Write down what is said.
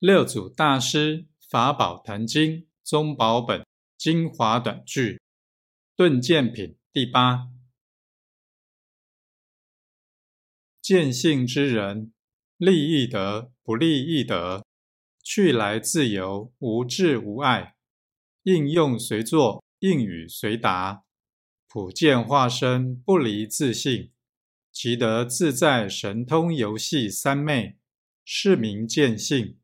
六祖大师法宝坛经宗宝本精华短句顿见品第八，见性之人，利益得不利益得，去来自由，无智无碍，应用随作，应语随答，普见化身不离自性，其得自在神通游戏三昧，是名见性。